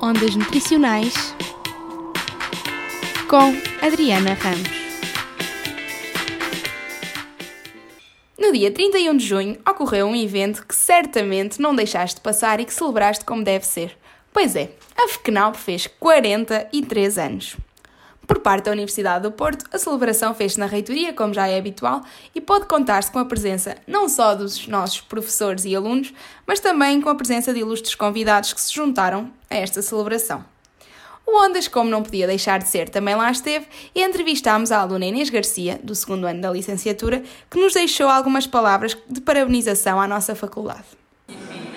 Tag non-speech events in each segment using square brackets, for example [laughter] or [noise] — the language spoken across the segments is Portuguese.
Ondas Nutricionais com Adriana Ramos. No dia 31 de junho ocorreu um evento que certamente não deixaste passar e que celebraste como deve ser. Pois é, a FECNAL fez 43 anos. Por parte da Universidade do Porto, a celebração fez-se na reitoria, como já é habitual, e pode contar-se com a presença não só dos nossos professores e alunos, mas também com a presença de ilustres convidados que se juntaram a esta celebração. O Ondas, como não podia deixar de ser, também lá esteve e entrevistámos a aluna Inês Garcia, do segundo ano da licenciatura, que nos deixou algumas palavras de parabenização à nossa faculdade.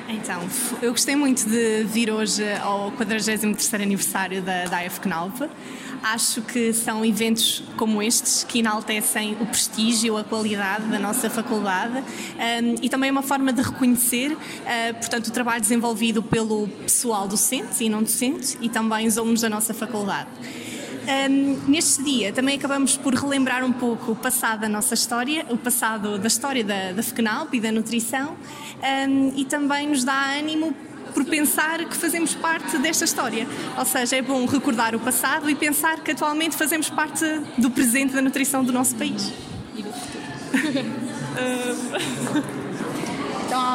Então, eu gostei muito de vir hoje ao 43º aniversário da, da AFCNALP. Acho que são eventos como estes que enaltecem o prestígio, a qualidade da nossa faculdade um, e também uma forma de reconhecer, uh, portanto, o trabalho desenvolvido pelo pessoal docente e não docente e também os alunos da nossa faculdade. Um, neste dia também acabamos por relembrar um pouco o passado da nossa história, o passado da história da, da FECNALP e da nutrição, um, e também nos dá ânimo por pensar que fazemos parte desta história. Ou seja, é bom recordar o passado e pensar que atualmente fazemos parte do presente da nutrição do nosso país. E do futuro. [laughs] [laughs]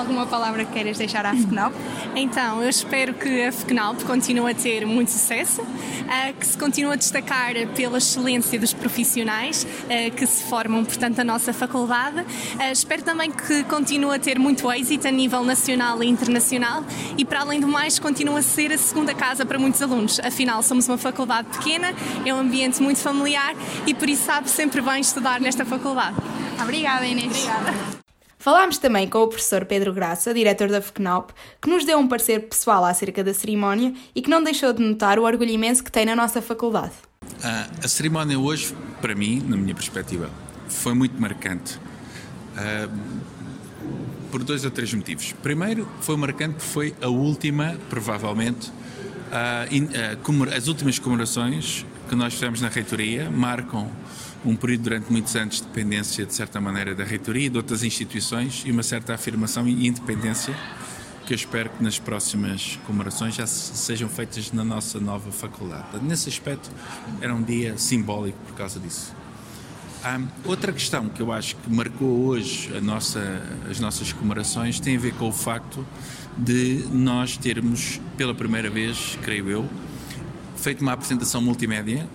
alguma palavra que queiras deixar à FECNALP? Então, eu espero que a FECNALP continue a ter muito sucesso, eh, que se continue a destacar pela excelência dos profissionais eh, que se formam, portanto, a nossa faculdade. Eh, espero também que continue a ter muito êxito a nível nacional e internacional e, para além do mais, continue a ser a segunda casa para muitos alunos. Afinal, somos uma faculdade pequena, é um ambiente muito familiar e, por isso, sabe sempre bem estudar nesta faculdade. Obrigada, Inês. Obrigada. Falámos também com o professor Pedro Graça, diretor da FECNAUP, que nos deu um parecer pessoal acerca da cerimónia e que não deixou de notar o orgulho imenso que tem na nossa faculdade. Ah, a cerimónia hoje, para mim, na minha perspectiva, foi muito marcante. Ah, por dois ou três motivos. Primeiro, foi marcante porque foi a última, provavelmente, ah, in, as últimas comemorações que nós fizemos na reitoria marcam um período durante muitos anos de dependência, de certa maneira, da reitoria e de outras instituições e uma certa afirmação e independência que eu espero que nas próximas comemorações já sejam feitas na nossa nova faculdade. Nesse aspecto, era um dia simbólico por causa disso. Um, outra questão que eu acho que marcou hoje nossa, as nossas comemorações tem a ver com o facto de nós termos, pela primeira vez, creio eu, feito uma apresentação multimédia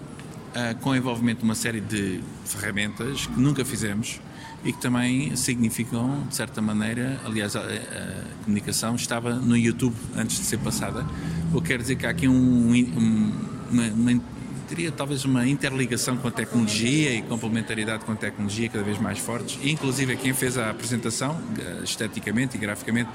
uh, com envolvimento de uma série de ferramentas que nunca fizemos e que também significam, de certa maneira, aliás, a, a comunicação estava no YouTube antes de ser passada, o que quer dizer que há aqui um, um, uma, uma teria talvez uma interligação com a tecnologia e complementaridade com a tecnologia cada vez mais fortes. Inclusive, quem fez a apresentação, eh, esteticamente e graficamente,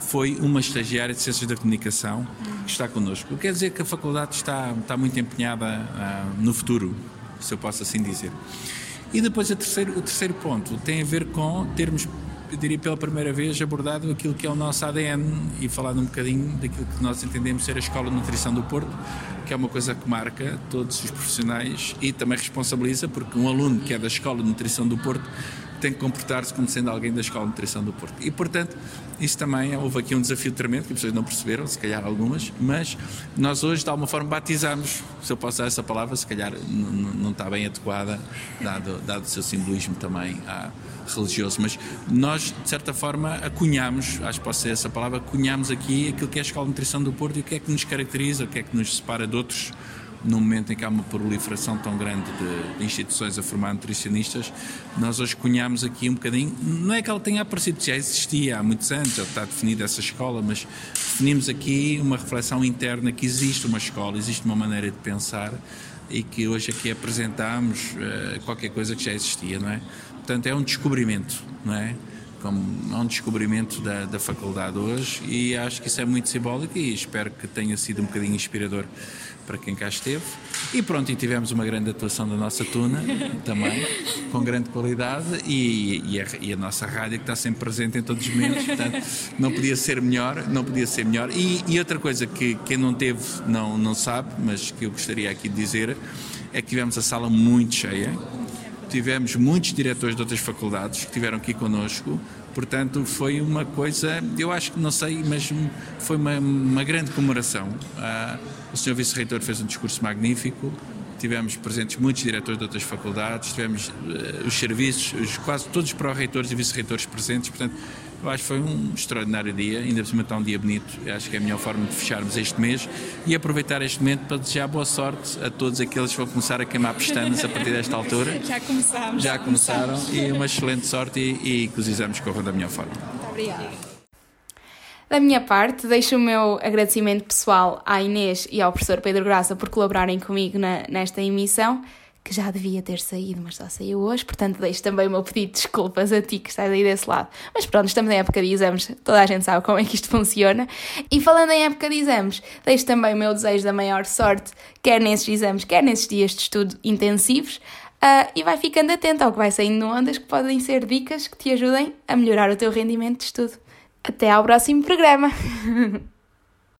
foi uma estagiária de Ciências da Comunicação que está connosco. O que quer dizer que a faculdade está, está muito empenhada uh, no futuro, se eu posso assim dizer. E depois terceiro, o terceiro ponto tem a ver com termos eu diria pela primeira vez, abordado aquilo que é o nosso ADN e falado um bocadinho daquilo que nós entendemos ser a Escola de Nutrição do Porto, que é uma coisa que marca todos os profissionais e também responsabiliza, porque um aluno que é da Escola de Nutrição do Porto tem que comportar-se como sendo alguém da Escola de Nutrição do Porto. E, portanto, isso também houve aqui um desafio tremendo, que as pessoas não perceberam, se calhar algumas, mas nós hoje, de alguma forma, batizamos, se eu posso usar essa palavra, se calhar não está bem adequada, dado, dado o seu simbolismo também à, religioso, mas nós, de certa forma, acunhamos, acho que pode ser essa palavra, acunhamos aqui aquilo que é a Escola de Nutrição do Porto e o que é que nos caracteriza, o que é que nos separa de outros no momento em que há uma proliferação tão grande de, de, instituições a formar nutricionistas, nós hoje cunhamos aqui um bocadinho, não é que ela tenha aparecido, já existia há muitos anos, já está definida essa escola, mas definimos aqui uma reflexão interna que existe uma escola, existe uma maneira de pensar e que hoje aqui apresentamos uh, qualquer coisa que já existia, não é? Portanto, é um descobrimento, não é? Como um descobrimento da, da faculdade hoje e acho que isso é muito simbólico e espero que tenha sido um bocadinho inspirador para quem cá esteve. E pronto, e tivemos uma grande atuação da nossa tuna [laughs] também, com grande qualidade, e, e, a, e, a, nossa rádio que está sempre presente em todos os momentos, portanto, não podia ser melhor, não podia ser melhor. E, e, outra coisa que quem não teve não, não sabe, mas que eu gostaria aqui de dizer, é que tivemos a sala muito cheia, tivemos muitos diretores de outras faculdades que estiveram aqui connosco, portanto foi uma coisa, eu acho que não sei, mas foi uma, uma grande comemoração. Ah, o Sr. Vice-Reitor fez um discurso magnífico, tivemos presentes muitos diretores de outras faculdades, tivemos uh, os serviços, os, quase todos os pró-reitores e vice-reitores presentes, portanto, eu acho que foi um extraordinário dia, ainda por cima está um dia bonito, eu acho que é a melhor forma de fecharmos este mês e aproveitar este momento para desejar boa sorte a todos aqueles que vão começar a queimar pestanas a partir desta altura. [laughs] Já começámos. Já começaram e uma excelente sorte e, e que os exames corram da melhor forma. Obrigada. Da minha parte, deixo o meu agradecimento pessoal à Inês e ao professor Pedro Graça por colaborarem comigo na, nesta emissão, que já devia ter saído, mas só saiu hoje, portanto deixo também o meu pedido de desculpas a ti que estás aí desse lado. Mas pronto, estamos em época de exames, toda a gente sabe como é que isto funciona. E falando em época de exames, deixo também o meu desejo da maior sorte, quer nesses exames, quer nesses dias de estudo intensivos. Uh, e vai ficando atento ao que vai saindo no Ondas, que podem ser dicas que te ajudem a melhorar o teu rendimento de estudo. Até ao próximo programa! [laughs]